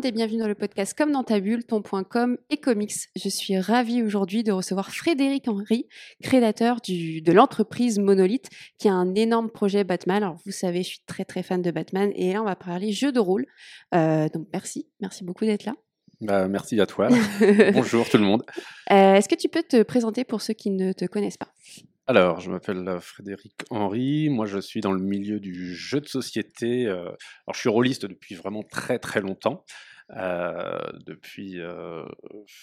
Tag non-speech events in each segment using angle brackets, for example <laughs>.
Monde et bienvenue dans le podcast Comme dans ta bulle, ton.com et comics. Je suis ravie aujourd'hui de recevoir Frédéric Henry, créateur du, de l'entreprise Monolith, qui a un énorme projet Batman. Alors vous savez, je suis très très fan de Batman et là on va parler jeu de rôle. Euh, donc merci, merci beaucoup d'être là. Bah, merci à toi. <laughs> Bonjour tout le monde. Euh, Est-ce que tu peux te présenter pour ceux qui ne te connaissent pas? Alors, je m'appelle euh, Frédéric Henry. Moi, je suis dans le milieu du jeu de société. Alors, je suis rôliste depuis vraiment très très longtemps. Euh, depuis, euh,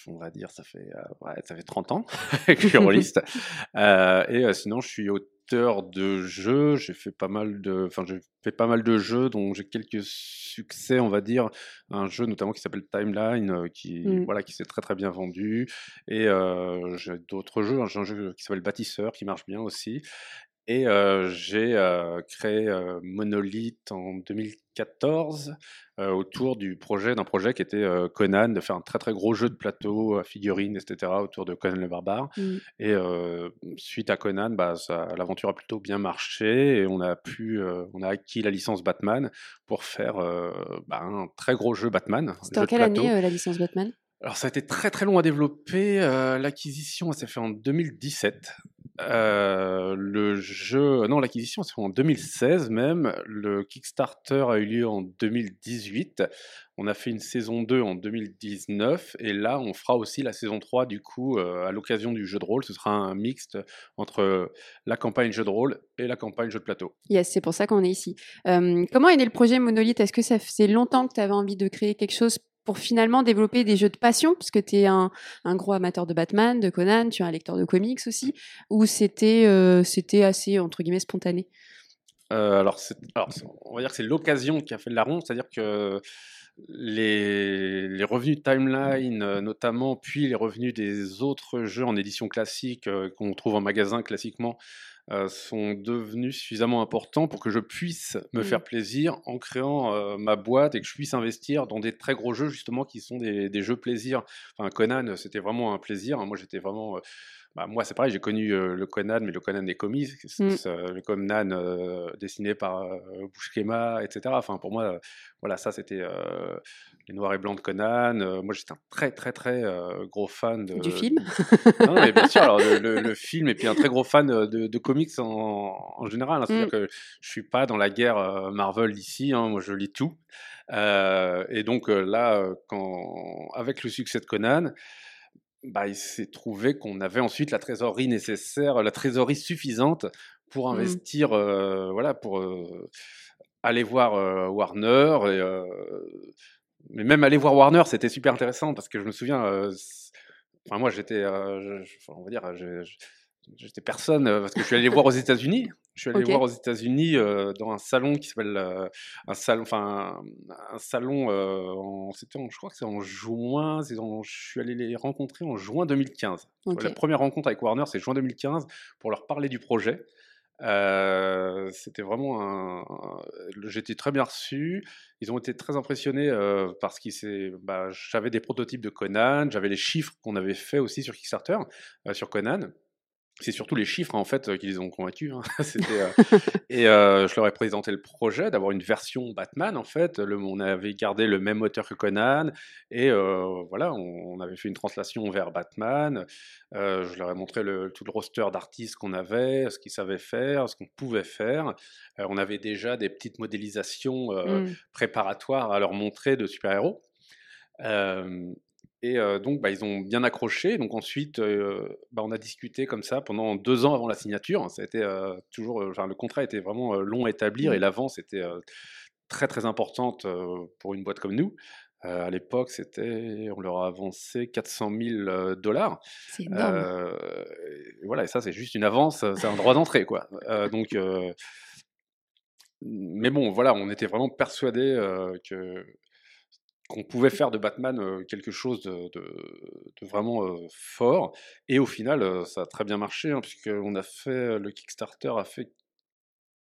on va dire, ça fait, euh, ouais, ça fait 30 ans <laughs> que je suis rôliste. Et sinon, je suis auteur de jeux. J'ai fait pas mal de, enfin, j'ai fait pas mal de jeux, dont j'ai quelques succès, on va dire. Un jeu notamment qui s'appelle Timeline, qui, Mm. voilà, qui s'est très très bien vendu. Et j'ai d'autres jeux. J'ai un jeu qui s'appelle Bâtisseur, qui marche bien aussi. Et j'ai créé Monolith en 2014 euh, autour du projet d'un projet qui était Conan, de faire un très très gros jeu de plateau, à figurines, etc. autour de Conan le barbare. Mm. Et suite à Conan, bah, l'aventure a plutôt bien marché et on a pu, on a acquis la licence Batman pour faire bah, un très gros jeu Batman. C'était en quelle année la licence Batman? Alors ça a été très très long à développer. euh, L'acquisition s'est fait en 2017. Euh, le jeu, non, l'acquisition fait en 2016 même. Le Kickstarter a eu lieu en 2018. On a fait une saison 2 en 2019 et là on fera aussi la saison 3 du coup euh, à l'occasion du jeu de rôle. Ce sera un mixte entre la campagne jeu de rôle et la campagne jeu de plateau. Yes, c'est pour ça qu'on est ici. Euh, comment est né le projet Monolith Est-ce que ça faisait longtemps que tu avais envie de créer quelque chose pour finalement développer des jeux de passion Parce que tu es un, gros amateur de Batman, de Conan, tu es un lecteur de comics aussi. Ou c'était euh, c'était assez, entre guillemets, spontané? Euh, alors, on va dire que c'est l'occasion qui a fait le larron, c'est-à-dire que les, les revenus de Timeline, euh, notamment, puis les revenus des autres jeux en édition classique qu'on trouve en magasin classiquement, euh, sont devenus suffisamment importants pour que je puisse me Mm. faire plaisir en créant euh, ma boîte et que je puisse investir dans des très gros jeux, justement, qui sont des, des jeux plaisir. Enfin, Conan, c'était vraiment un plaisir. Moi, j'étais vraiment. Bah, moi, c'est pareil, j'ai connu euh, le Conan, mais le Conan des comics, Mm. euh, le Conan euh, dessiné par Buscema, etc. Enfin, pour moi, voilà, ça, c'était les noirs et blancs de Conan. Moi, j'étais un très, très, très gros fan de, du film? <laughs> Non, mais bien sûr, alors le, le- le <laughs> film, et puis un très gros fan de, de comics en, en général. hein. C'est-à-dire Mm. que je suis pas dans la guerre Marvel ici, hein, moi je lis tout. Et donc là, quand, avec le succès de Conan, bah, il s'est trouvé qu'on avait ensuite la trésorerie nécessaire, la trésorerie suffisante pour Mm. investir, euh, voilà, pour euh, aller voir euh, Warner. Et, mais même aller voir Warner, c'était super intéressant parce que je me souviens, enfin moi j'étais, on va dire, j'étais personne euh, parce que je suis allé voir aux États-Unis. Je suis allé voir aux États-Unis euh, dans un salon qui s'appelle euh, un salon, enfin un, un salon. euh, en, c'était, je crois que c'est en juin. c'est en- je suis allé les rencontrer en juin 2015. Ok. La première rencontre avec Warner, c'est juin 2015 pour leur parler du projet. Euh, c'était vraiment un, un- j'étais très bien reçu. Ils ont été très impressionnés euh, parce que bah, j'avais des prototypes de Conan, j'avais les chiffres qu'on avait fait aussi sur Kickstarter euh, sur Conan. C'est surtout les chiffres en fait euh, qui les ont convaincus. hein. <laughs> Euh, <laughs> et euh, je leur ai présenté le projet d'avoir une version Batman en fait. Le, on avait gardé le même moteur que Conan et euh, voilà, on, on avait fait une translation vers Batman. Je leur ai montré le, tout le roster d'artistes qu'on avait, ce qu'ils savaient faire, ce qu'on pouvait faire. On avait déjà des petites modélisations Mm. préparatoires à leur montrer de super-héros. Euh, et euh, donc, bah, ils ont bien accroché. Donc ensuite, euh, bah, on a discuté comme ça pendant deux ans avant la signature. Ça a été euh, toujours, enfin, le contrat était vraiment long à établir et Mm. l'avance était très très importante pour une boîte comme nous. À l'époque, c'était, on leur a avancé 400 000 euh, dollars. C'est énorme. Et voilà, et ça, c'est juste une avance, c'est un droit d'entrée, quoi. Donc, mais bon, voilà, on était vraiment persuadés euh, que qu'on pouvait faire de Batman quelque chose de, de- de vraiment fort. Et au final, ça a très bien marché, hein, puisqu'on a fait le Kickstarter a fait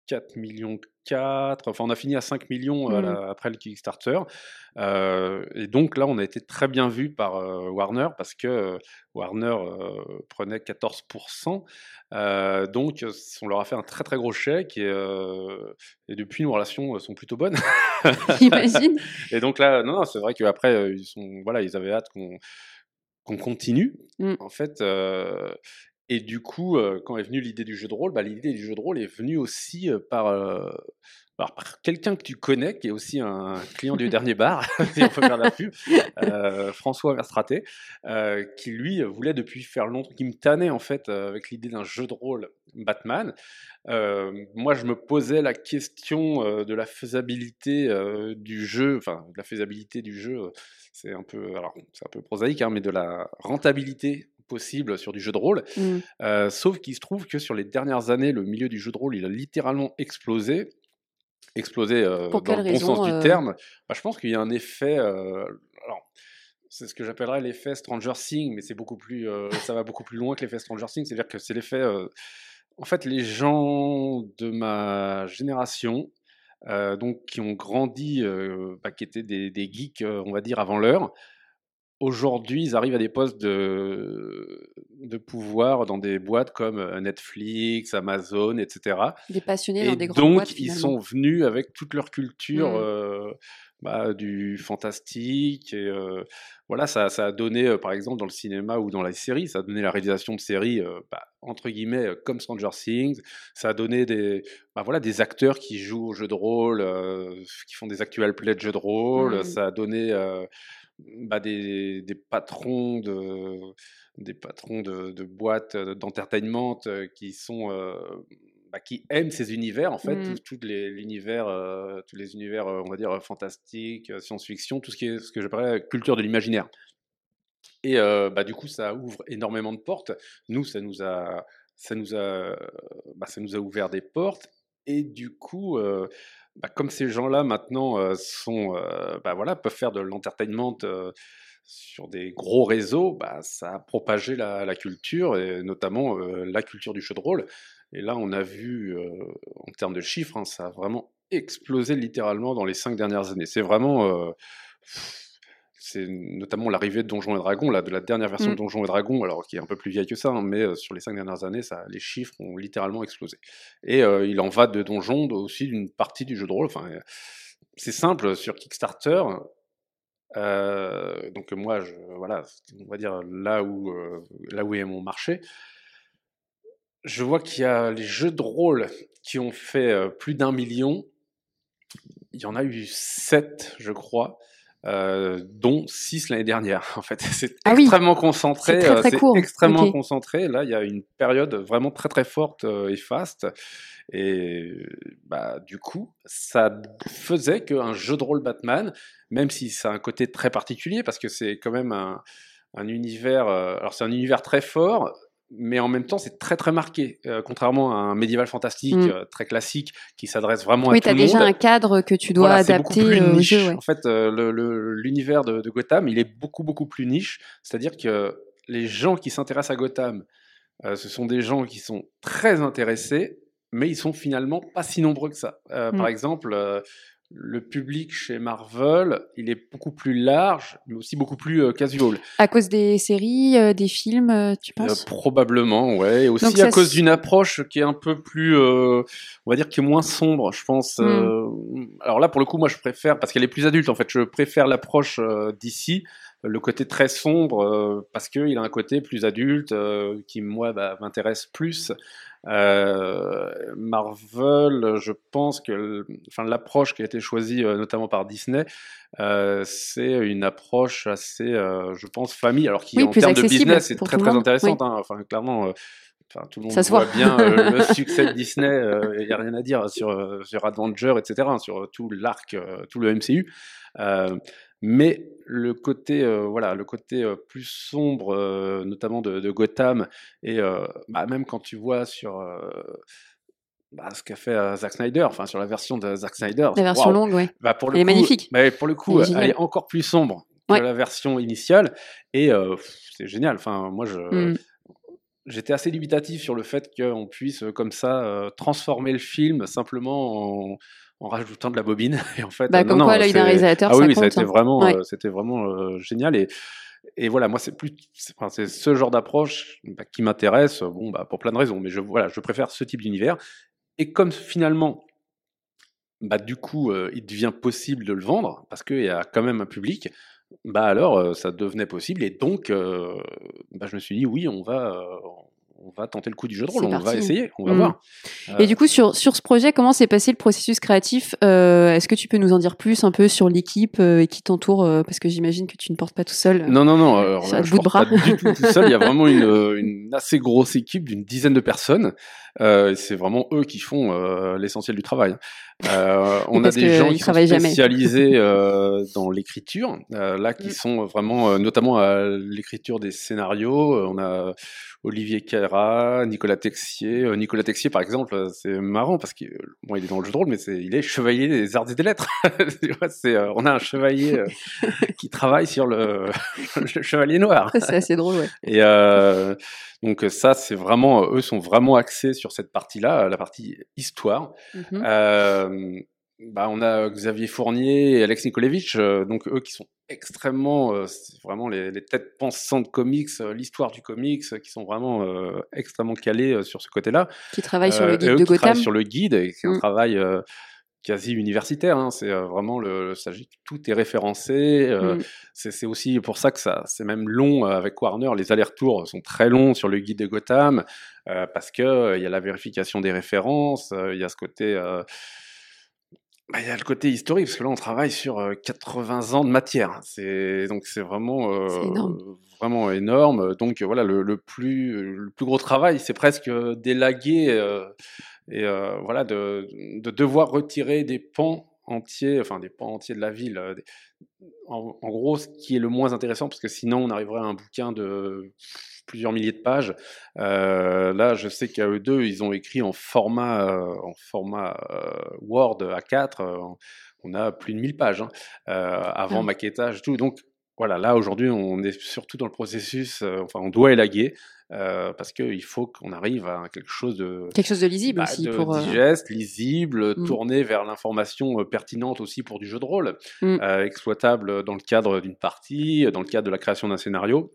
4 millions 4, enfin on a fini à 5 millions Mmh. après le Kickstarter. Euh, et donc là, on a été très bien vu par euh, Warner parce que euh, Warner prenait 14%. donc on leur a fait un très très gros chèque et, et depuis nos relations sont plutôt bonnes. <laughs> J'imagine. et donc là, non, non c'est vrai qu'après, ils, sont, voilà, ils avaient hâte qu'on qu'on continue, Mmh. en fait. Et du coup, quand est venue l'idée du jeu de rôle, bah, l'idée du jeu de rôle est venue aussi par, alors, par quelqu'un que tu connais, qui est aussi un client du <laughs> dernier bar, <laughs> si on peut faire la pub, François Verstraté, qui lui voulait depuis faire longtemps, qui me tannait en fait avec l'idée d'un jeu de rôle Batman. moi, je me posais la question de la faisabilité du jeu, enfin, de la faisabilité du jeu, c'est un peu, alors, c'est un peu prosaïque, hein, mais de la rentabilité possible sur du jeu de rôle. Mmh. sauf qu'il se trouve que sur les dernières années, le milieu du jeu de rôle, il a littéralement explosé explosé dans le bon sens du terme. Bah, je pense qu'il y a un effet. alors, c'est ce que j'appellerais l'effet Stranger Things, mais c'est beaucoup plus, ça va beaucoup plus loin que l'effet Stranger Things. C'est-à-dire que c'est l'effet. en fait, les gens de ma génération, donc qui ont grandi, bah, qui étaient des, des geeks, on va dire avant l'heure, aujourd'hui, ils arrivent à des postes de, de pouvoir dans des boîtes comme euh, Netflix, Amazon, etc. Des passionnés dans des grandes donc, boîtes. Donc, ils sont venus avec toute leur culture mmh. euh, bah, du fantastique. Et euh, voilà, ça, ça, a donné, par exemple, dans le cinéma ou dans la série, ça a donné la réalisation de séries, bah, entre guillemets, comme Stranger Things. Ça a donné des, bah, voilà, des acteurs qui jouent au jeu de rôle, qui font des actual plays de jeux de rôle. Mmh. Ça a donné bah, des, des, patrons de des patrons de, de boîtes d'entertainment qui sont bah, qui aiment ces univers en fait mmh. tous les l'univers tous les univers on va dire fantastiques science-fiction tout ce qui est ce que j'appellerais culture de l'imaginaire. Et bah, du coup ça ouvre énormément de portes. Nous ça nous a ça nous a bah, ça nous a ouvert des portes. Et du coup bah, comme ces gens-là maintenant sont, bah, voilà, peuvent faire de l'entertainment sur des gros réseaux, bah, ça a propagé la, culture et notamment la culture du jeu de rôle. Et là, on a vu en termes de chiffres, hein, ça a vraiment explosé littéralement dans les cinq dernières années. C'est vraiment c'est notamment l'arrivée de Donjons et Dragons, là, de la dernière version de mmh. Donjons et Dragons, alors qui est un peu plus vieille que ça, hein, mais sur les cinq dernières années, ça, les chiffres ont littéralement explosé. Et il en va de Donjons aussi d'une partie du jeu de rôle. Enfin, c'est simple sur Kickstarter. donc moi, je, voilà, on va dire là où là où est mon marché. Je vois qu'il y a les jeux de rôle qui ont fait plus d'un million. Il y en a eu sept, je crois. Euh, dont 6 l'année dernière. <laughs> En fait, c'est ah extrêmement concentré. C'est très, euh, extrêmement concentré. Là, il y a une période vraiment très très forte euh, et faste. Et bah, du coup, ça faisait qu'un jeu de rôle Batman, même si ça a un côté très particulier, parce que c'est quand même un, un univers. alors, c'est un univers très fort, mais en même temps, c'est très très marqué, euh, contrairement à un médiéval fantastique mm. euh, très classique qui s'adresse vraiment à tout le monde. Oui, tu as déjà un cadre que tu dois adapter euh, au jeu. En fait, l'univers de, de, Gotham, il est beaucoup beaucoup plus niche. C'est-à-dire que les gens qui s'intéressent à Gotham, ce sont des gens qui sont très intéressés, mais ils sont finalement pas si nombreux que ça. Par mm. exemple, le public chez Marvel, il est beaucoup plus large, mais aussi beaucoup plus euh, casual. À cause des séries, euh, des films, euh, tu penses? Probablement, ouais. Et aussi à cause d'une approche qui est un peu plus, on va dire, qui est moins sombre, je pense. Hmm. alors là, pour le coup, moi, je préfère, parce qu'elle est plus adulte, en fait, je préfère l'approche d'ici, le côté très sombre, parce qu'il a un côté plus adulte, qui, moi, bah, m'intéresse plus. Euh, Marvel, je pense que enfin, l'approche qui a été choisie euh, notamment par Disney, euh, c'est une approche assez, je pense, famille, alors qui en termes de business c'est très très intéressante. Hein. enfin, clairement. Enfin, tout le monde voit, bien le <laughs> succès de Disney, il n'y a rien à dire sur, sur Avenger, etc., hein, sur tout l'arc, tout le MCU. Mais le côté, voilà, le côté plus sombre, notamment de, Gotham, et bah, même quand tu vois sur bah, ce qu'a fait Zack Snyder, enfin sur la version de Zack Snyder. La version longue, oui. Bah, pour le elle est magnifique. Bah, pour le coup, elle est, encore plus sombre que la version initiale, et c'est génial. Enfin, moi, je. Mmh. j'étais assez limitatif sur le fait qu'on puisse comme ça transformer le film simplement en, en rajoutant de la bobine. <laughs> Et en fait, bah, comme quoi l'œil d'un réalisateur, ah, ça oui, compte, ça a été hein. vraiment, Ouais. euh, c'était vraiment euh, génial. Et, et voilà, moi, c'est plus, c'est enfin, c'est ce genre d'approche bah, qui m'intéresse. Bon, bah, pour plein de raisons, mais je, voilà, je préfère ce type d'univers. Et comme finalement, bah, du coup, euh, il devient possible de le vendre parce qu'il y a quand même un public. Bah alors, euh, ça devenait possible et donc, euh, bah, je me suis dit oui, on va, euh, on va tenter le coup du jeu de rôle, on va essayer, on va Mm. voir. Et du coup, sur, sur ce projet, comment s'est passé le processus créatif Euh, Est-ce que tu peux nous en dire plus un peu sur l'équipe euh, et qui t'entoure euh, Parce que j'imagine que tu ne portes pas tout seul. Non, non, non. Alors, je bout de bras. pas du tout tout seul. Il y a vraiment une, <laughs> euh, une assez grosse équipe d'une dizaine de personnes. Euh, c'est vraiment eux qui font euh, l'essentiel du travail. Euh, on a des gens qui sont spécialisés <laughs> euh, dans l'écriture, euh, là qui Mm. sont vraiment, euh, notamment à l'écriture des scénarios. Euh, On a Olivier Cara, Nicolas Texier. Euh, Nicolas Texier, par exemple, euh, c'est marrant parce qu'il bon, il est dans le jeu de rôle, mais c'est, il est chevalier des arts et des lettres. <laughs> C'est, euh, on a un chevalier euh, <laughs> qui travaille sur le, <laughs> le chevalier noir. c'est assez drôle, ouais. Et euh, donc ça, c'est vraiment, eux sont vraiment axés sur cette partie-là, la partie histoire. Mhm. Euh, bah, on a Xavier Fournier et Alex Nikolevitch, euh, donc eux qui sont extrêmement, euh, vraiment les, les têtes pensantes comics, euh, l'histoire du comics, euh, qui sont vraiment euh, extrêmement calés euh, sur ce côté-là. Qui travaille sur Euh, le et guide eux de qui travaillent Gotham. sur le guide, et c'est un Mm. travail euh, quasi universitaire. hein. C'est euh, vraiment le, le s'agit tout est référencé. euh, Mm. c'est aussi pour ça que ça, c'est même long euh, avec Warner. Les allers-retours sont très longs sur le guide de Gotham euh, parce que euh, il y a la vérification des références. euh, Il y a ce côté. Euh, bah, il y a le côté historique parce que là on travaille sur euh, 80 ans de matière. C'est donc c'est vraiment euh, énorme. vraiment énorme. Donc euh, voilà le, le plus le plus gros travail c'est presque euh, d'élaguer euh, et euh, voilà de, de devoir retirer des pans entiers, enfin des pans entiers de la ville. des- en, en gros, ce qui est le moins intéressant, parce que sinon on arriverait à un bouquin de plusieurs milliers de pages. Euh, là, je sais qu'à eux deux, ils ont écrit en format, euh, en format euh, Word A4. euh, on a plus de 1000 pages hein, avant Ah. maquettage, tout. Donc voilà, là aujourd'hui, on est surtout dans le processus. euh, enfin, on doit élaguer euh, parce qu'il faut qu'on arrive à quelque chose de Quelque chose de lisible bah, aussi de pour. euh, digeste, lisible, Mm. tourné vers l'information euh, pertinente aussi pour du jeu de rôle, Mm. euh, exploitable dans le cadre d'une partie, dans le cadre de la création d'un scénario.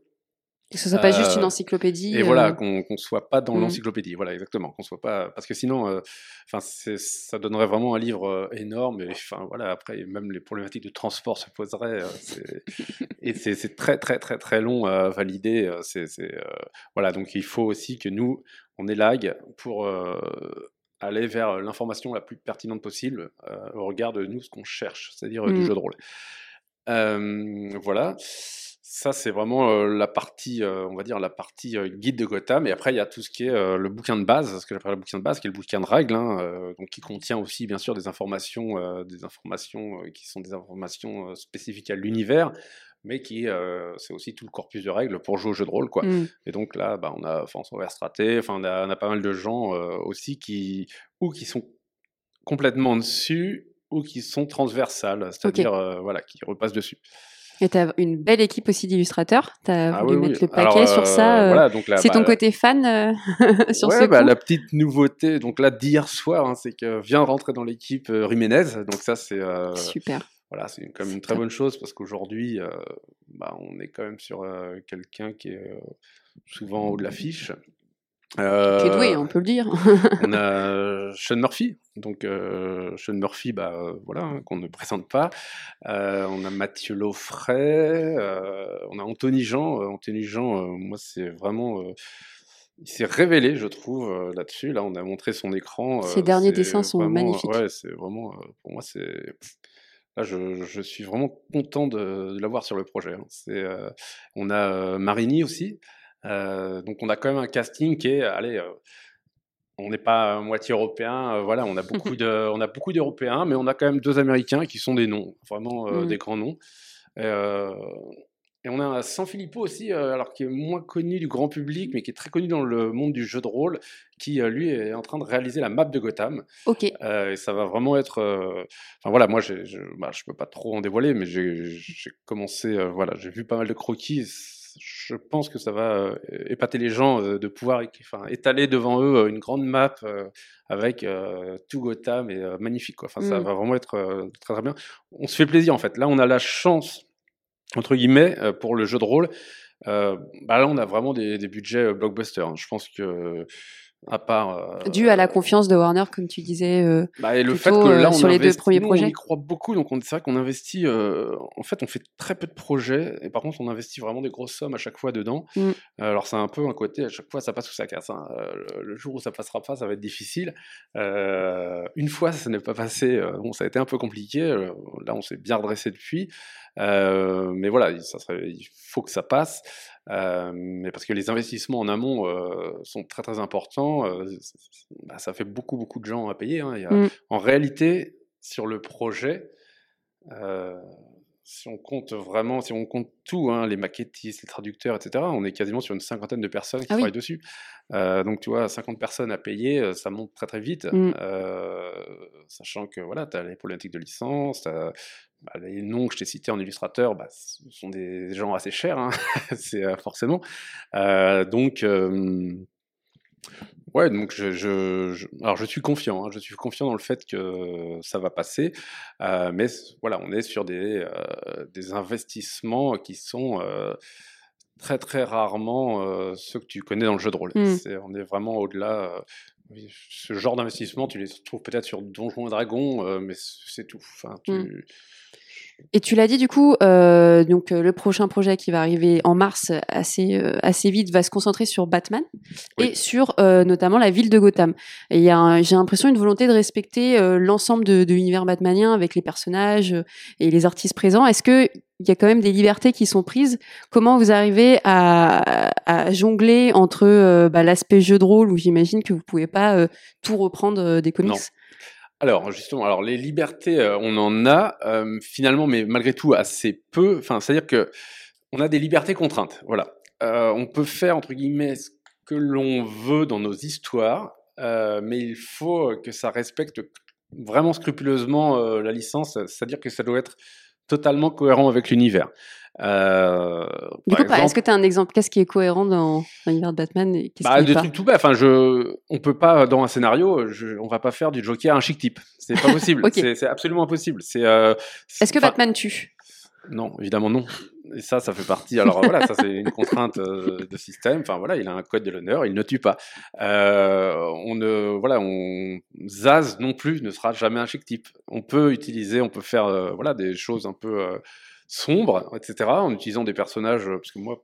Que ce soit pas juste une Euh, encyclopédie. Et voilà, euh, qu'on qu'on soit pas dans Mm. l'encyclopédie. Voilà, exactement. Qu'on soit pas, parce que sinon, euh, enfin, ça donnerait vraiment un livre énorme. Et enfin, voilà, après, même les problématiques de transport se poseraient. <laughs> et c'est très, très, très, très long à valider. C'est, voilà, donc il faut aussi que nous, on élague pour aller vers l'information la plus pertinente possible euh, au regard de nous ce qu'on cherche, c'est-à-dire du Mm. jeu de rôle. Euh, voilà. Ça, c'est vraiment euh, la partie, euh, on va dire, la partie euh, guide de Gotham. Et après, il y a tout ce qui est le bouquin de base, ce que j'appelle le bouquin de base, qui est le bouquin de règles, hein, donc qui contient aussi, bien sûr, des informations, des informations qui sont des informations spécifiques à l'univers, mais qui, c'est aussi tout le corpus de règles pour jouer au jeu de rôle, quoi. mm. Et donc là, bah, on a François Verstraté, enfin, on a, on a pas mal de gens aussi qui, ou qui sont complètement dessus, ou qui sont transversales, c'est-à-dire, voilà, qui repassent dessus. Et t'as une belle équipe aussi d'illustrateurs. T'as Ah voulu oui, mettre oui. le paquet Alors, sur euh, ça. euh, voilà, donc là, c'est bah, ton côté fan euh, <laughs> sur ouais, ce bah, coup la petite nouveauté, donc là d'hier soir, hein, c'est que vient rentrer dans l'équipe Jiménez. Donc ça, c'est Super. voilà, c'est quand même une très bonne chose parce qu'aujourd'hui, bah, on est quand même sur quelqu'un qui est souvent en haut de l'affiche. Qui est doué, Euh, on peut le dire. <laughs> on a Sean Murphy, donc euh, Sean Murphy, bah euh, voilà, hein, qu'on ne présente pas. Euh, on a Mathieu Laufray, euh, on a Anthony Jean. Euh, Anthony Jean, euh, moi c'est vraiment, euh, il s'est révélé, je trouve, euh, là-dessus. Là, on a montré son écran. Ses euh, derniers dessins sont vraiment, magnifiques. Ouais, c'est vraiment, euh, pour moi c'est. Là, je, je suis vraiment content de, de l'avoir sur le projet. hein. Euh, on a euh, Marini aussi. Euh, donc on a quand même un casting qui est, allez, euh, on n'est pas moitié européen, euh, voilà, on a beaucoup <laughs> de, on a beaucoup d'Européens, mais on a quand même deux Américains qui sont des noms, vraiment des grands noms. Et on a un San Filippo aussi, euh, alors qui est moins connu du grand public, mais qui est très connu dans le monde du jeu de rôle, qui euh, lui est en train de réaliser la map de Gotham. Ok. Euh, et ça va vraiment être. Enfin voilà, moi je, bah, je peux pas trop en dévoiler, mais j'ai commencé, voilà, j'ai vu pas mal de croquis. Je pense que ça va épater les gens de pouvoir enfin, étaler devant eux une grande map avec tout Gotham et magnifique. Quoi. Enfin, ça mmh. va vraiment être très très bien. On se fait plaisir en fait. Là, on a la chance entre guillemets pour le jeu de rôle. bah là, on a vraiment des, des budgets blockbuster. Hein. Je pense que à part euh, dû à la confiance de Warner comme tu disais euh, bah, et le fait que là euh, on sur les deux premiers projets on y croit beaucoup donc c'est vrai qu'on investit euh, en fait on fait très peu de projets et par contre on investit vraiment des grosses sommes à chaque fois dedans mm. alors c'est un peu un côté à chaque fois ça passe ou ça casse hein. le, jour où ça passera pas ça va être difficile une fois ça n'est pas passé bon ça a été un peu compliqué là on s'est bien redressé depuis mais voilà ça serait, il faut que ça passe euh, mais parce que les investissements en amont euh, sont très très importants, euh, bah, ça fait beaucoup beaucoup de gens à payer. Hein. Mmh. En réalité, sur le projet, si on compte vraiment, si on compte tout, hein, les maquettistes, les traducteurs, etc., on est quasiment sur une cinquantaine de personnes qui ah travaillent dessus. donc tu vois, 50 personnes à payer, ça monte très très vite, mmh. sachant que voilà, tu as les problématiques de licence, bah, les noms que je t'ai cités en illustrateur, bah, ce sont des gens assez chers, hein, <laughs> c'est euh, forcément. Euh, donc, ouais, donc je, alors je suis confiant, hein, je suis confiant dans le fait que ça va passer, euh, mais voilà, on est sur des, des investissements qui sont très très rarement ceux que tu connais dans le jeu de rôle. Mmh. on est vraiment au-delà. ce genre d'investissement, tu les trouves peut-être sur Donjons et Dragons, mais c'est tout. Enfin, tu, mmh. Et tu l'as dit du coup, euh, donc euh, le prochain projet qui va arriver en mars assez euh, assez vite va se concentrer sur Batman et sur notamment la ville de Gotham. Et il y a, j'ai l'impression une volonté de respecter l'ensemble de, de l'univers batmanien avec les personnages et les artistes présents. Est-ce que il y a quand même des libertés qui sont prises? Comment vous arrivez à, à jongler entre bah, l'aspect jeu de rôle où j'imagine que vous pouvez pas tout reprendre des comics? Alors justement, alors les libertés, euh, on en a euh, finalement, mais malgré tout assez peu. Enfin, c'est-à-dire que on a des libertés contraintes. Voilà, euh, on peut faire entre guillemets ce que l'on veut dans nos histoires, mais il faut que ça respecte vraiment scrupuleusement la licence. C'est-à-dire que ça doit être totalement cohérent avec l'univers. Euh, du coup, est-ce que tu as un exemple Qu'est-ce qui est cohérent dans l'univers de Batman et bah, Des trucs tout bêtes. Enfin, je, on peut pas dans un scénario, je, on va pas faire du Joker un chic type. C'est pas possible. <laughs> C'est absolument impossible. C'est. Euh, est-ce que Batman tue? Non, évidemment non. Et ça, ça fait partie. Alors voilà, ça c'est une contrainte euh, de système. Enfin voilà, il a un code de l'honneur, il ne tue pas. Euh, on ne, voilà, on Zaz non plus ne sera jamais un chic type. On peut utiliser, on peut faire, euh, voilà, des choses un peu sombre, etc., en utilisant des personnages, parce que moi,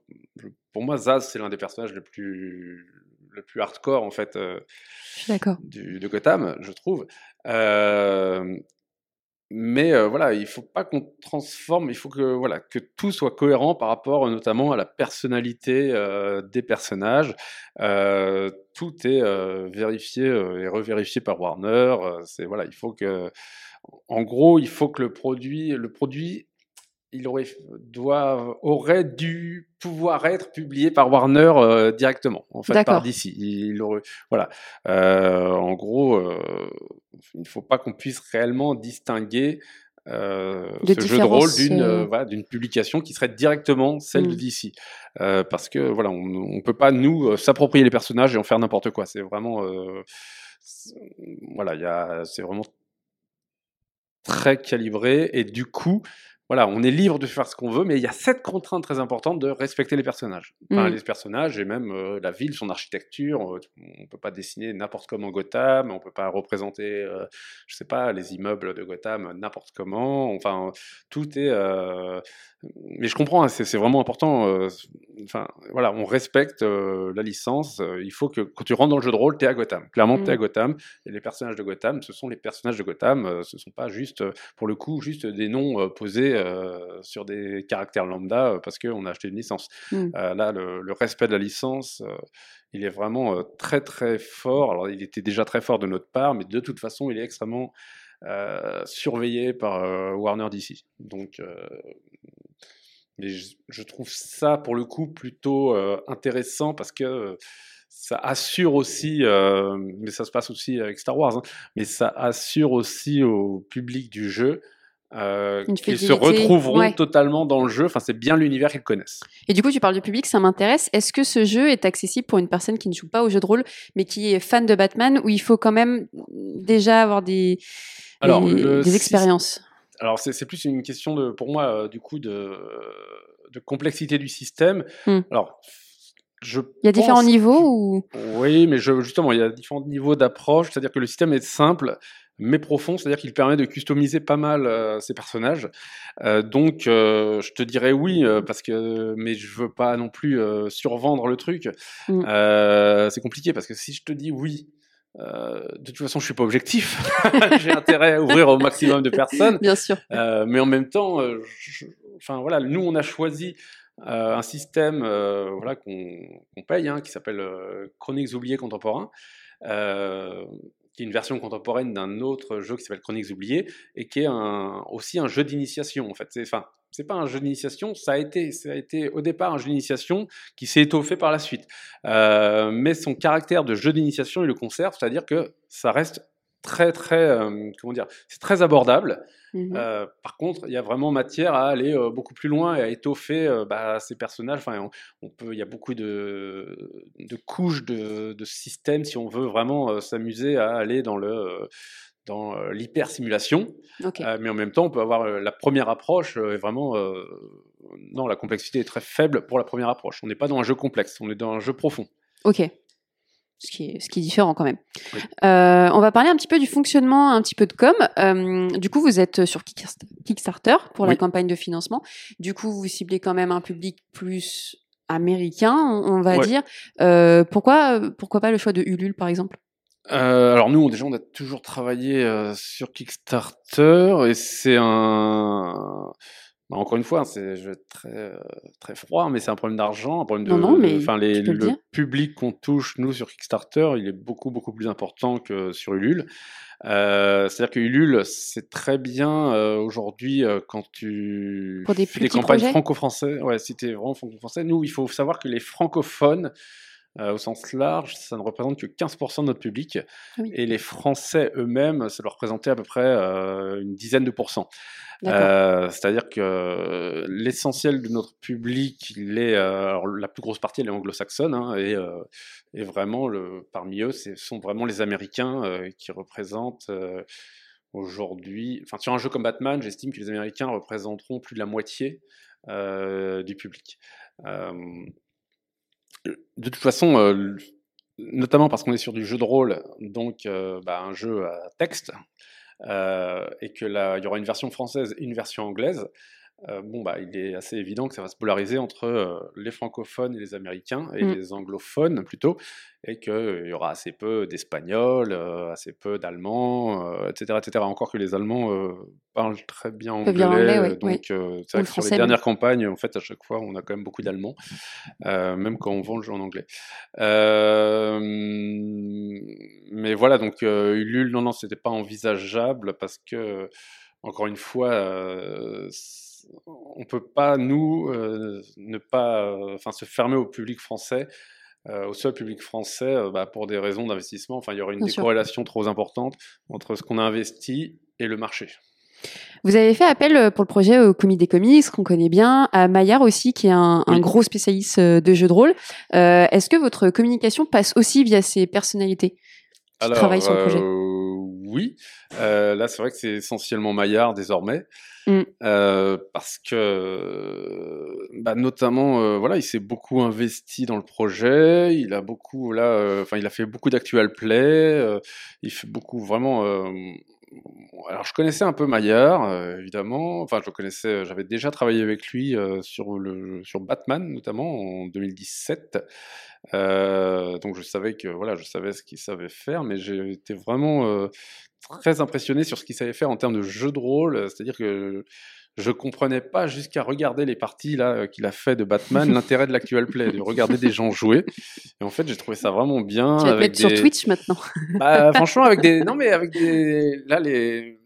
pour moi, Zaz, c'est l'un des personnages les plus, le plus hardcore, en fait, euh, du, de Gotham, je trouve. Euh, mais voilà, il faut pas qu'on transforme, il faut que voilà que tout soit cohérent par rapport notamment à la personnalité des personnages. tout est vérifié et revérifié par Warner. c'est voilà, il faut que, en gros, il faut que le produit, le produit il aurait, doit, aurait dû pouvoir être publié par Warner euh, directement, en fait, par DC. Il aurait, voilà. Euh, en gros, euh, il ne faut pas qu'on puisse réellement distinguer ce jeu de rôle d'une voilà, d'une publication qui serait directement celle de mm. DC, parce que voilà, on ne peut pas nous s'approprier les personnages et en faire n'importe quoi. C'est vraiment, voilà, il c'est vraiment très calibré et du coup voilà, on est libre de faire ce qu'on veut, mais il y a cette contrainte très importante de respecter les personnages. Enfin, mmh. Les personnages et même euh, la ville, son architecture. On ne peut pas dessiner n'importe comment Gotham, on ne peut pas représenter, euh, je sais pas, les immeubles de Gotham n'importe comment. Enfin, tout est. Euh, mais je comprends, hein, c'est vraiment important. enfin, voilà, on respecte la licence. il faut que quand tu rentres dans le jeu de rôle, tu es à Gotham. Clairement, tu es à mmh. Gotham. Et les personnages de Gotham, ce sont les personnages de Gotham. ce ne sont pas juste, pour le coup, juste des noms posés euh, sur des caractères lambda euh, parce qu'on a acheté une licence. Mmh. Euh, là, le, respect de la licence, il est vraiment très très fort. Alors, il était déjà très fort de notre part, mais de toute façon, il est extrêmement surveillé par Warner DC. Donc, mais je, trouve ça pour le coup plutôt intéressant parce que ça assure aussi, mais ça se passe aussi avec Star Wars, hein, mais ça assure aussi au public du jeu euh, qu'ils se retrouveront ouais. totalement dans le jeu. Enfin, c'est bien l'univers qu'ils connaissent. Et du coup, tu parles du public, ça m'intéresse. Est-ce que ce jeu est accessible pour une personne qui ne joue pas au jeu de rôle, mais qui est fan de Batman, ou il faut quand même déjà avoir des, Alors, des, le des syst- expériences? Alors, c'est plus une question de, pour moi, euh, du coup, de, de complexité du système. Hmm. Alors, je Il y a différents niveaux ou? Oui, mais je- justement, il y a différents niveaux d'approche. C'est-à-dire que le système est simple, mais profond. C'est-à-dire qu'il permet de customiser pas mal euh, ses personnages. Euh, donc, euh, je te dirais oui, euh, parce que, mais je veux pas non plus survendre le truc. Mm. C'est compliqué parce que si je te dis oui. de toute façon, je suis pas objectif. <laughs> J'ai intérêt à ouvrir au maximum de personnes. Bien sûr. Mais en même temps, je- enfin voilà, nous on a choisi euh, un système euh, voilà qu'on paye, hein, qui s'appelle euh, Chroniques oubliées contemporains, qui est une version contemporaine d'un autre jeu qui s'appelle Chroniques oubliées et qui est aussi un jeu d'initiation en fait. C'est pas un jeu d'initiation, ça a été a au départ un jeu d'initiation qui s'est étoffé par la suite, Euh, mais son caractère de jeu d'initiation il le conserve, c'est-à-dire que ça reste très très euh, comment dire, c'est très abordable. Mhm. Euh, par contre, il y a vraiment matière à aller euh, beaucoup plus loin et à étoffer bah, ces personnages. Enfin, on, on peut, il y a beaucoup de, de couches de, de systèmes si on veut vraiment s'amuser à aller dans le dans l'hyper simulation. Mais en même temps, on peut avoir la première approche est vraiment non, la complexité est très faible pour la première approche. On n'est pas dans un jeu complexe, on est dans un jeu profond. Ok. Ce qui, est, ce qui est différent quand même. Oui. Euh, on va parler un petit peu du fonctionnement, un petit peu de com. Euh, du coup, vous êtes sur Kickst- Kickstarter pour la campagne de financement. Du coup, vous ciblez quand même un public plus américain, on, va Ouais. dire. Euh, pourquoi, pourquoi pas le choix de Ulule, par exemple? Alors nous, on, déjà, on a toujours travaillé sur Kickstarter et c'est un... bah, encore une fois, hein, c'est je vais être très euh, très froid, mais c'est un problème d'argent, un problème de. Non, non, mais enfin, les- tu peux le public qu'on touche nous sur Kickstarter, il est beaucoup beaucoup plus important que sur Ulule. Euh, C'est-à-dire que Ulule, c'est très bien euh, aujourd'hui euh, quand tu Pour des fais des campagnes projets franco-français. Ouais, si t'es vraiment franco-français, nous, il faut savoir que les francophones euh, au sens large, ça ne représente que 15% de notre public. Oui. Et les Français eux-mêmes, ça leur représentait à peu près euh, une dizaine de pourcents. Euh, C'est-à-dire que l'essentiel de notre public, il est, alors, la plus grosse partie, elle est anglo-saxonne, hein, et, et vraiment, le, parmi eux, ce sont vraiment les Américains qui représentent aujourd'hui, enfin sur un jeu comme Batman, j'estime que les Américains représenteront plus de la moitié du public. De toute façon, euh, notamment parce qu'on est sur du jeu de rôle, donc euh, bah, un jeu à texte, euh, et que y aura une version française et une version anglaise, euh, bon, bah, il est assez évident que ça va se polariser entre euh, les francophones et les américains, et Mm. les anglophones plutôt, et qu'il y aura assez peu d'espagnols, euh, assez peu d'allemands, euh, etc., etc. Encore que les Allemands euh, parlent très bien anglais, lire anglais, ouais, donc ouais. euh, Ou c'est vrai que sur les dernières campagnes, en fait, à chaque fois, on a quand même beaucoup d'Allemands, euh, même quand on vend le jeu en anglais. Euh, mais voilà, donc euh, Ulule, non, non, c'était pas envisageable parce que, encore une fois, euh, on peut pas, nous, euh, ne pas, euh, enfin, se fermer au public français. euh, au seul public français, euh, bah, pour des raisons d'investissement, enfin, il y aurait une Bien sûr. décorrélation trop importante entre ce qu'on a investi et le marché. Vous avez fait appel pour le projet au Comité des Comics, qu'on connaît bien, à Maillard aussi, qui est un, gros spécialiste de jeux de rôle. Euh, Est-ce que votre communication passe aussi via ces personnalités qui travaillent sur le projet? Oui. Euh, là, c'est vrai que c'est essentiellement Maillard désormais. Mm. Euh, parce que, bah, notamment, euh, voilà, il s'est beaucoup investi dans le projet. Il a beaucoup, là, enfin, il a fait beaucoup d'actual play. il fait beaucoup, vraiment. alors, je connaissais un peu Maillard, évidemment. Enfin, je le connaissais. J'avais déjà travaillé avec lui sur le sur Batman, notamment en 2017. Euh, donc je savais que voilà, je savais ce qu'il savait faire, mais j'ai été vraiment euh, très impressionné sur ce qu'il savait faire en termes de jeu de rôle. C'est-à-dire que je comprenais pas jusqu'à regarder les parties là euh, qu'il a fait de Batman <laughs> l'intérêt de l'actual play, de regarder des gens jouer. Et en fait, j'ai trouvé ça vraiment bien. Tu vas te mettre sur Twitch maintenant. bah, <laughs> franchement, avec des. Non, mais avec des. Là, les.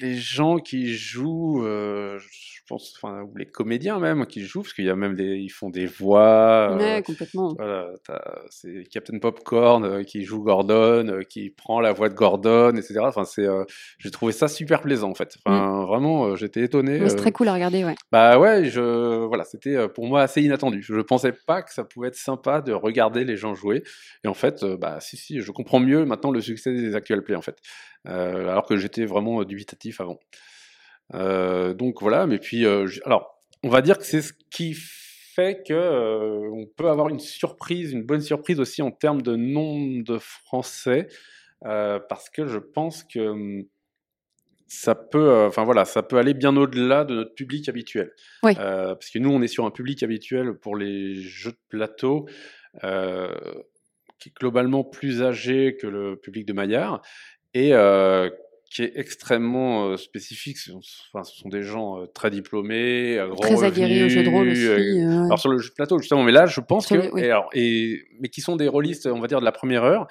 Les gens qui jouent, euh, je pense, enfin, ou les comédiens même qui jouent, parce qu'il y a même des, ils font des voix. euh, Ouais, complètement. voilà, c'est Captain Popcorn euh, qui joue Gordon, euh, qui prend la voix de Gordon, etc. Enfin, c'est, euh, j'ai trouvé ça super plaisant en fait. Enfin, vraiment, euh, j'étais étonné. C'est euh, très cool à regarder, ouais. bah ouais, je, voilà, c'était euh, pour moi assez inattendu. Je pensais pas que ça pouvait être sympa de regarder les gens jouer. Et en fait, euh, bah si, si, je comprends mieux maintenant le succès des actual plays en fait. Euh, alors que j'étais vraiment euh, avant. Euh, donc voilà, mais puis, euh, alors, on va dire que c'est ce qui fait que euh, on peut avoir une surprise, une bonne surprise aussi en termes de nombre de Français, parce que je pense que hum, ça peut, enfin voilà, ça peut aller bien au-delà de notre public habituel. Oui. Parce que nous, on est sur un public habituel pour les jeux de plateau. qui est globalement plus âgé que le public de Maillard et euh, qui est extrêmement euh, spécifique. Ce sont, enfin, ce sont des gens euh, très diplômés, à grands Très aguerris au jeu de rôle aussi. euh, euh, alors sur le jeu de plateau justement, mais là je pense que les- oui. et alors, et, mais qui sont des rôlistes, on va dire de la première heure.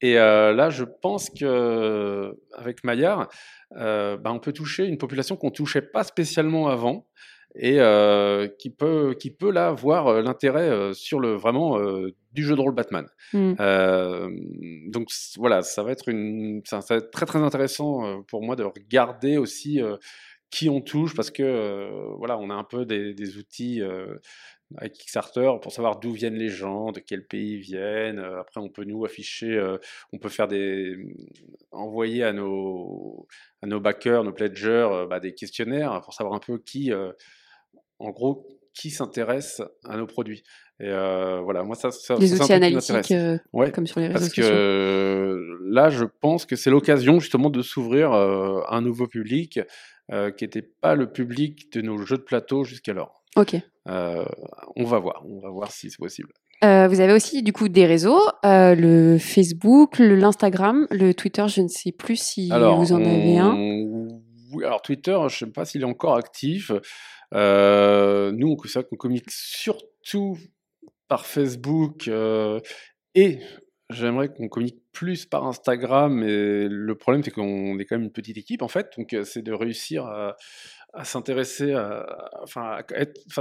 Et euh, là, je pense que avec Maillard, euh, ben, on peut toucher une population qu'on touchait pas spécialement avant et euh, qui peut qui peut là voir euh, l'intérêt euh, sur le vraiment euh, du jeu de rôle Batman. Mm. Euh, donc voilà, ça va être une, ça, ça va être très très intéressant pour moi de regarder aussi qui on touche parce que voilà, on a un peu des, des outils avec Kickstarter pour savoir d'où viennent les gens, de quel pays ils viennent. Après, on peut nous afficher, euh, on peut faire des, envoyer à nos à nos backers, nos pledgers, euh, bah, des questionnaires pour savoir un peu qui, euh, en gros, qui s'intéresse à nos produits. Et euh, voilà, moi ça, ça Des outils analytiques, euh, Ouais, comme sur les réseaux parce que sociaux. euh, là, je pense que c'est l'occasion justement de s'ouvrir euh, à un nouveau public euh, qui n'était pas le public de nos jeux de plateau jusqu'alors. Ok. Euh, on va voir, on va voir si c'est possible. Euh, vous avez aussi du coup des réseaux, euh, le Facebook, l'Instagram, le Twitter, je ne sais plus si vous en avez un. Alors Twitter, je ne sais pas s'il est encore actif. Euh, nous, on- c'est vrai qu'on communique surtout par Facebook euh, et j'aimerais qu'on communique plus par Instagram. Mais le problème, c'est qu'on est quand même une petite équipe en fait, donc euh, c'est de réussir à, à s'intéresser à, enfin,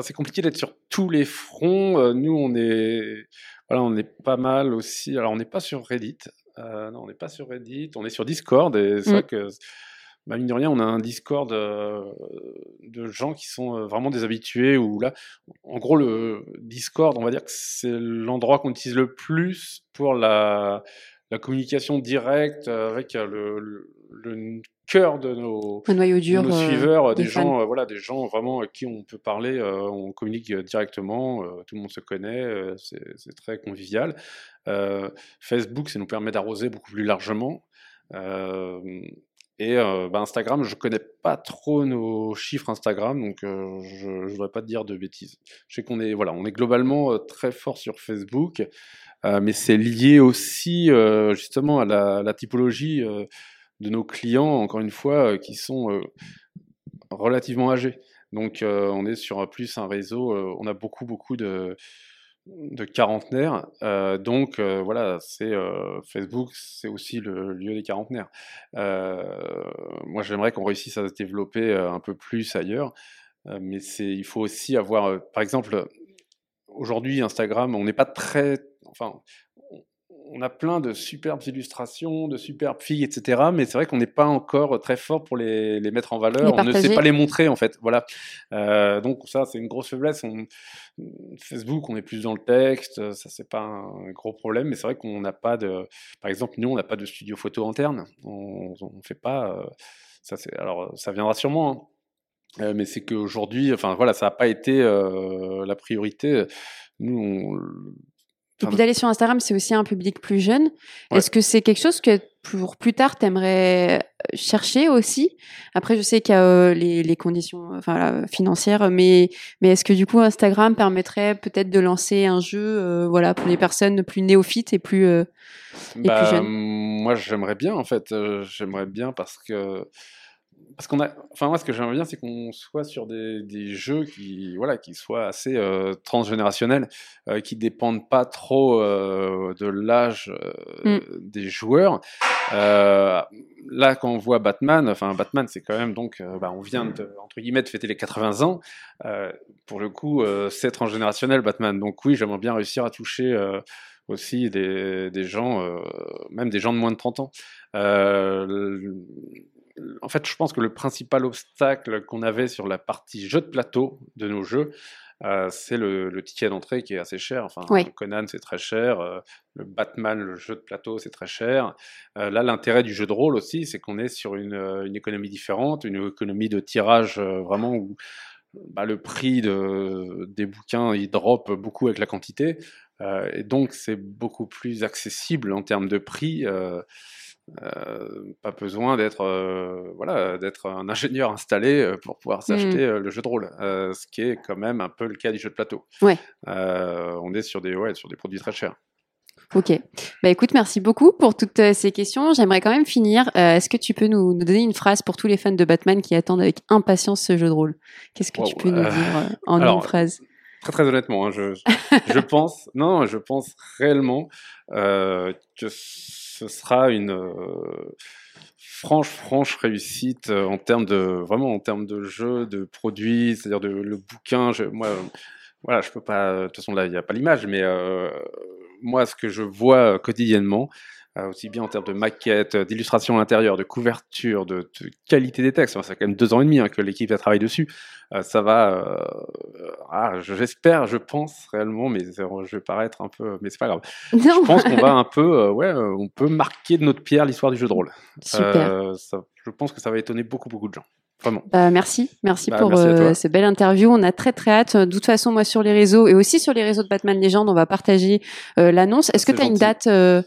c'est compliqué d'être sur tous les fronts. Nous, on est, voilà, on est pas mal aussi. Alors, on n'est pas sur Reddit. Euh, non, on n'est pas sur Reddit. On est sur Discord et c'est Mm. vrai que, bah, mine de rien, on a un Discord euh, de gens qui sont euh, vraiment des habitués. Où là, en gros, le Discord, on va dire que c'est l'endroit qu'on utilise le plus pour la, la communication directe avec euh, le, le, le cœur de nos, de dur. nos euh, suiveurs, des, gens, euh, voilà, des gens vraiment à qui on peut parler, euh, on communique directement, tout le monde se connaît, c'est très convivial. Facebook, ça nous permet d'arroser beaucoup plus largement. Et euh, bah, Instagram, je connais pas trop nos chiffres Instagram, donc euh, je ne voudrais pas te dire de bêtises. Je sais qu'on est, voilà, on est globalement euh, très fort sur Facebook, mais c'est lié aussi justement à la, la typologie de nos clients, encore une fois, qui sont relativement âgés. Donc on est sur plus un réseau, on a beaucoup beaucoup de, de quarantenaires. euh, donc euh, voilà, c'est euh, Facebook, c'est aussi le lieu des quarantenaires. Moi j'aimerais qu'on réussisse à se développer un peu plus ailleurs, mais c'est il faut aussi avoir, par exemple, aujourd'hui Instagram, on n'est pas très, enfin on- a plein de superbes illustrations, de superbes filles, etc. Mais c'est vrai qu'on n'est pas encore très fort pour les, les mettre en valeur. Les on ne sait pas les montrer, en fait. Voilà. Euh, donc ça, c'est une grosse faiblesse. On- Facebook, on est plus dans le texte. Ça, c'est pas un gros problème. Mais c'est vrai qu'on n'a pas de... Par exemple, nous, on n'a pas de studio photo interne. On ne fait pas... euh, ça. Alors, ça viendra sûrement. hein. Euh, mais c'est qu'aujourd'hui, enfin voilà, ça n'a pas été euh, la priorité. Nous, on, Et puis d'aller sur Instagram, c'est aussi un public plus jeune. Ouais. Est-ce que c'est quelque chose que pour plus tard, tu aimerais chercher aussi? Après, je sais qu'il y a euh, les, les conditions enfin, voilà, financières, mais, mais est-ce que du coup, Instagram permettrait peut-être de lancer un jeu euh, voilà, pour les personnes plus néophytes et plus... euh, Et plus Bah, jeune. Moi, j'aimerais bien, en fait. euh, j'aimerais bien parce que parce qu'on a, enfin moi ce que j'aimerais bien c'est qu'on soit sur des, des, jeux qui, voilà, qui soient assez euh, transgénérationnels, euh, qui dépendent pas trop euh, de l'âge euh, mm. des joueurs. Euh, là quand on voit Batman, enfin Batman c'est quand même donc, bah, on vient de, entre guillemets de fêter les 80 ans. pour le coup c'est transgénérationnel Batman, donc oui j'aimerais bien réussir à toucher aussi des, des gens, même des gens de moins de 30 ans. En fait, je pense que le principal obstacle qu'on avait sur la partie jeu de plateau de nos jeux, euh, c'est le, ticket d'entrée qui est assez cher. Enfin, Conan, c'est très cher. Euh, le Batman, le jeu de plateau, c'est très cher. Euh, là, l'intérêt du jeu de rôle aussi, c'est qu'on est sur une, économie différente, une économie de tirage vraiment où bah, le prix de, des bouquins, il drop beaucoup avec la quantité. et donc, c'est beaucoup plus accessible en termes de prix. Euh, pas besoin d'être euh, voilà d'être un ingénieur installé euh, pour pouvoir mmh. s'acheter le jeu de rôle, ce qui est quand même un peu le cas du jeu de plateau. Ouais. on est sur des ouais, sur des produits très chers. Ok. Bah écoute, merci beaucoup pour toutes ces questions. J'aimerais quand même finir. Est-ce que tu peux nous, donner une phrase pour tous les fans de Batman qui attendent avec impatience ce jeu de rôle? Qu'est-ce que tu peux nous dire <laughs> en une phrase? Très très honnêtement, hein, je, je <laughs> pense, non, je pense réellement que ce sera une euh, franche, franche réussite euh, en termes de vraiment en termes de jeu, de produits, c'est-à-dire le bouquin. Moi, voilà, je peux pas. De toute façon, il n'y a pas l'image, mais euh, moi, ce que je vois quotidiennement, aussi bien en termes de maquette, d'illustration à l'intérieur, de couverture, de, qualité des textes. Enfin, ça fait quand même deux ans et demi hein, que l'équipe a travaillé dessus. ça va. ah, j'espère, je pense réellement, mais je vais paraître un peu, mais c'est pas grave. <laughs> Je pense qu'on va un <laughs> peu, ouais, on peut marquer de notre pierre l'histoire du jeu de rôle. Super. Ça, je pense que ça va étonner beaucoup, beaucoup de gens. Vraiment. Bah, merci, merci bah, pour merci cette belle interview. On a très très hâte. De toute façon, moi sur les réseaux et aussi sur les réseaux de Batman Legend, on va partager l'annonce. Est-ce que tu as une date euh,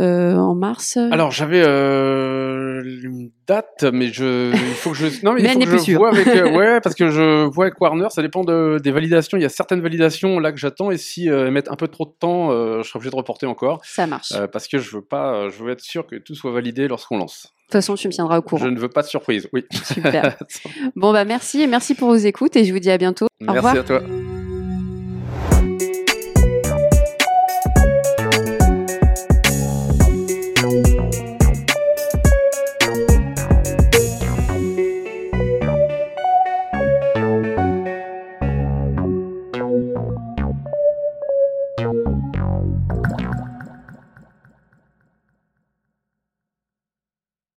en mars Alors j'avais euh, une date, mais je, il faut que je, non mais, il faut que je vois avec, euh, ouais, <laughs> parce que je vois avec Warner, ça dépend de, des validations. Il y a certaines validations là que j'attends, et si elles mettent un peu trop de temps, je serai obligé de reporter encore. Ça marche. parce que je veux pas, je veux être sûr que tout soit validé lorsqu'on lance. De toute façon, tu me tiendras au courant. Je ne veux pas de surprise, oui. Super. <laughs> bon bah merci merci pour vos écoutes et je vous dis à bientôt. Merci au revoir. à toi.